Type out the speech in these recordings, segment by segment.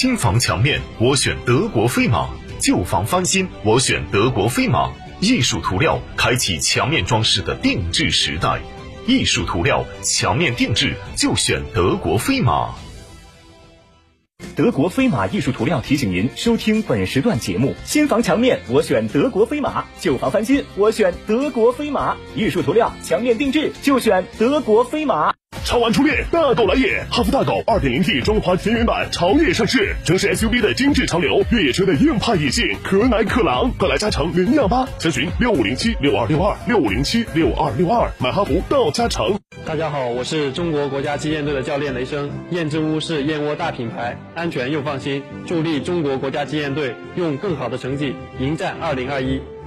新房墙面我选德国飞马，旧房翻新我选德国飞马。艺术涂料开启墙面装饰的定制时代，艺术涂料墙面定制就选德国飞马。德国飞马艺术涂料提醒您收听本时段节目：新房墙面我选德国飞马，旧房翻新我选德国飞马，艺术涂料墙面定制就选德国飞马。超玩初恋，大狗来也！哈弗大狗 2.0T 中华田园版潮野上市，城市 SUV 的精致潮流，越野车的硬派野性，可奶可狼，快来加诚零幺八，详询六五零七六二六二六五零七六二六二，买哈弗到加诚。大家好，我是中国国家击剑队的教练雷声。燕之屋是燕窝大品牌，安全又放心，助力中国国家击剑队用更好的成绩迎战2021。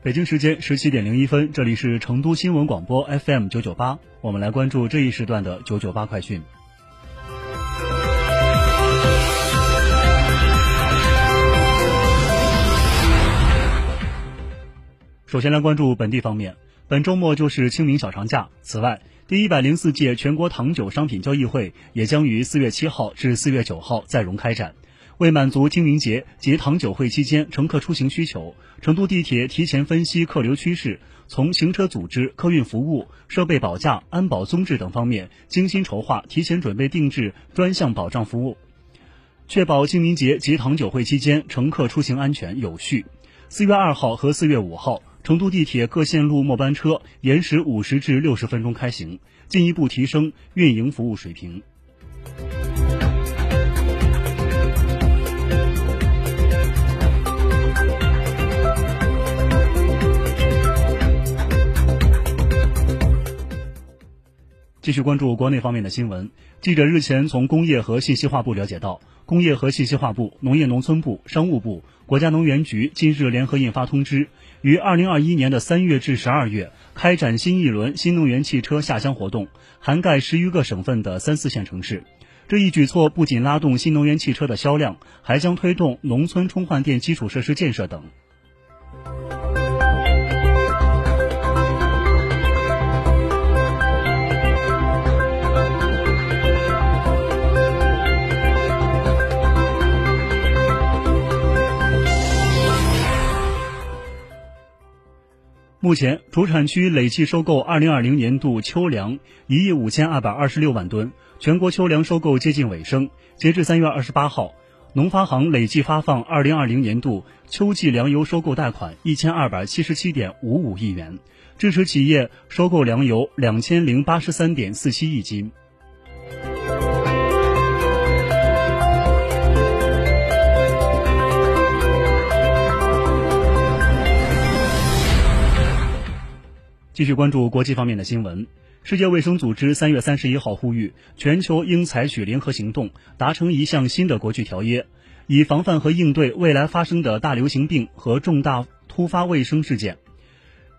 北京时间十七点零一分，这里是成都新闻广播 FM 九九八，我们来关注这一时段的九九八快讯。首先来关注本地方面，本周末就是清明小长假。此外，第一百零四届全国糖酒商品交易会也将于四月七号至四月九号在蓉开展。为满足清明节及糖酒会期间乘客出行需求，成都地铁提前分析客流趋势，从行车组织、客运服务、设备保价、安保综治等方面精心筹划、提前准备定制专项保障服务，确保清明节及糖酒会期间乘客出行安全有序。四月二号和四月五号，成都地铁各线路末班车延时五十至六十分钟开行，进一步提升运营服务水平。继续关注国内方面的新闻。记者日前从工业和信息化部了解到，工业和信息化部、农业农村部、商务部、国家能源局近日联合印发通知，于二零二一年的三月至十二月开展新一轮新能源汽车下乡活动，涵盖十余个省份的三四线城市。这一举措不仅拉动新能源汽车的销量，还将推动农村充换电基础设施建设等。目前，主产区累计收购二零二零年度秋粮一亿五千二百二十六万吨，全国秋粮收购接近尾声。截至三月二十八号，农发行累计发放二零二零年度秋季粮油收购贷款一千二百七十七点五五亿元，支持企业收购粮油两千零八十三点四七亿斤。继续关注国际方面的新闻。世界卫生组织三月三十一号呼吁，全球应采取联合行动，达成一项新的国际条约，以防范和应对未来发生的大流行病和重大突发卫生事件。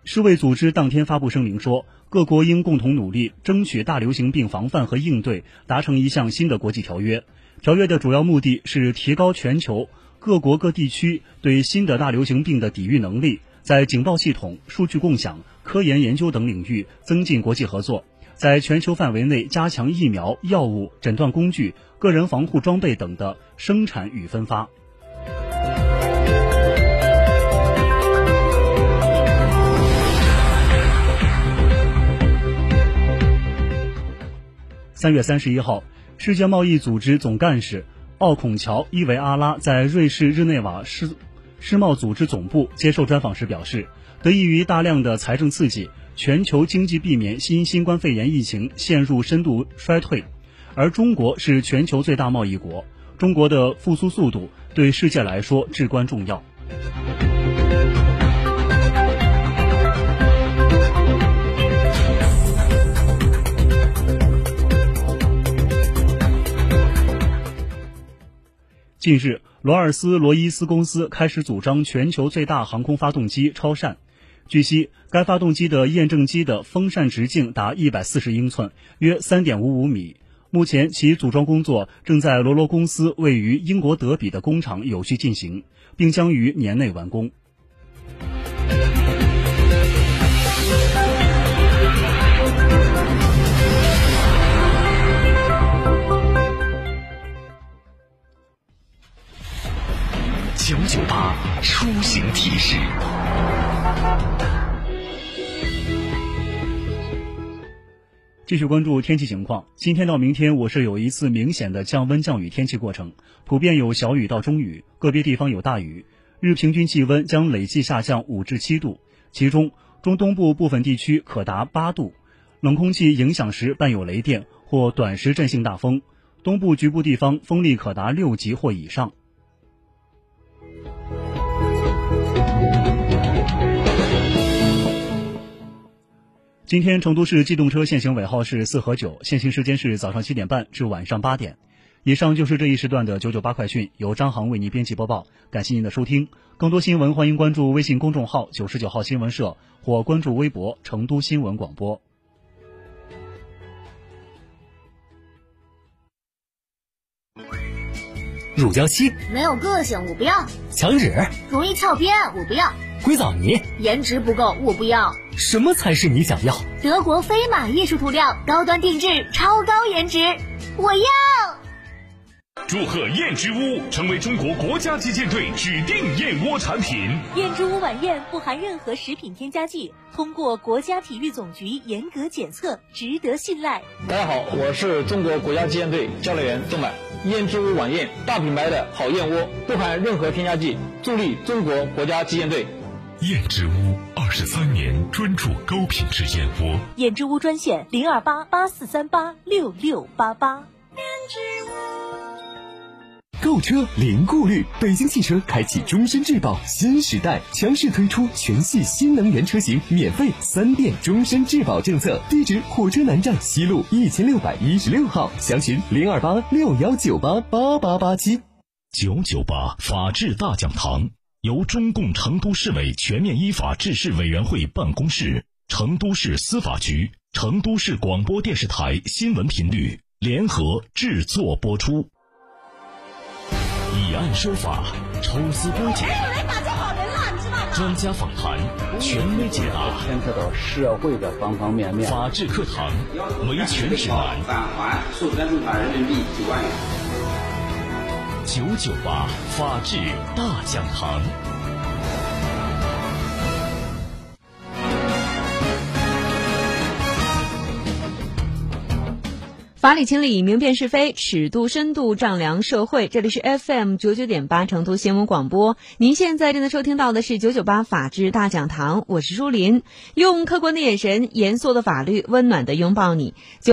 世卫组织当天发布声明说，各国应共同努力，争取大流行病防范和应对达成一项新的国际条约。条约的主要目的是提高全球各国各地区对新的大流行病的抵御能力。在警报系统、数据共享、科研研究等领域增进国际合作在全球范围内加强疫苗药物诊断工具个人防护装备等的生产与分发。三月三十一号世界贸易组织总干事奥孔乔伊维阿拉在瑞士日内瓦世世贸组织总部接受专访时表示得益于大量的财政刺激，全球经济避免新新冠肺炎疫情陷入深度衰退，而中国是全球最大贸易国，中国的复苏速度对世界来说至关重要。近日，罗尔斯罗伊斯公司开始组装全球最大航空发动机超扇。据悉，该发动机的验证机的风扇直径达一百四十英寸，约三点五五米。目前，其组装工作正在罗罗公司位于英国德比的工厂有序进行，并将于年内完工。九九八出行提示。继续关注天气情况，今天到明天，我市有一次明显的降温降雨天气过程，普遍有小雨到中雨，个别地方有大雨，日平均气温将累计下降五至七度，其中中东部部分地区可达八度，冷空气影响时伴有雷电或短时阵性大风，东部局部地方风力可达六级或以上。今天成都市机动车限行尾号是四和九，限行时间是早上七点半至晚上八点。以上就是这一时段的九九八快讯，由张航为您编辑播报。感谢您的收听，更多新闻欢迎关注微信公众号九十九号新闻社或关注微博成都新闻广播。乳胶漆没有个性，我不要；墙纸容易翘边，我不要；硅藻泥颜值不够，我不要。什么才是你想要？德国飞马艺术涂料，高端定制，超高颜值，我要！祝贺燕之屋成为中国国家击剑队指定燕窝产品。燕之屋晚宴不含任何食品添加剂，通过国家体育总局严格检测，值得信赖。大家好，我是中国国家击剑队教练员郑满。燕之屋晚宴，大品牌的好燕窝，不含任何添加剂，助力中国国家击剑队。燕之屋二十三年专注高品质燕窝。燕之屋专线零二八八四三八六六八八。燕之屋购车零顾虑，北京汽车开启终身质保新时代，强势推出全系新能源车型免费三电终身质保政策。地址：火车南站西路一千六百一十六号，详询零二八六幺九八八八八七。九九八法治大讲堂由中共成都市委全面依法治市委员会办公室、成都市司法局、成都市广播电视台新闻频率联合制作播出。以案说法，抽丝剥茧，专家访谈，权威解答，牵扯到社会的方方面面。法治课堂，维权指南。返还数三十万人民币九万元。九九八法治大讲堂。法理情理，明辨是非，尺度深度丈量社会。这里是 FM 九九点八成都新闻广播。您现在正在收听到的是九九八法治大讲堂，我是舒林，用客观的眼神，严肃的法律，温暖的拥抱你。九。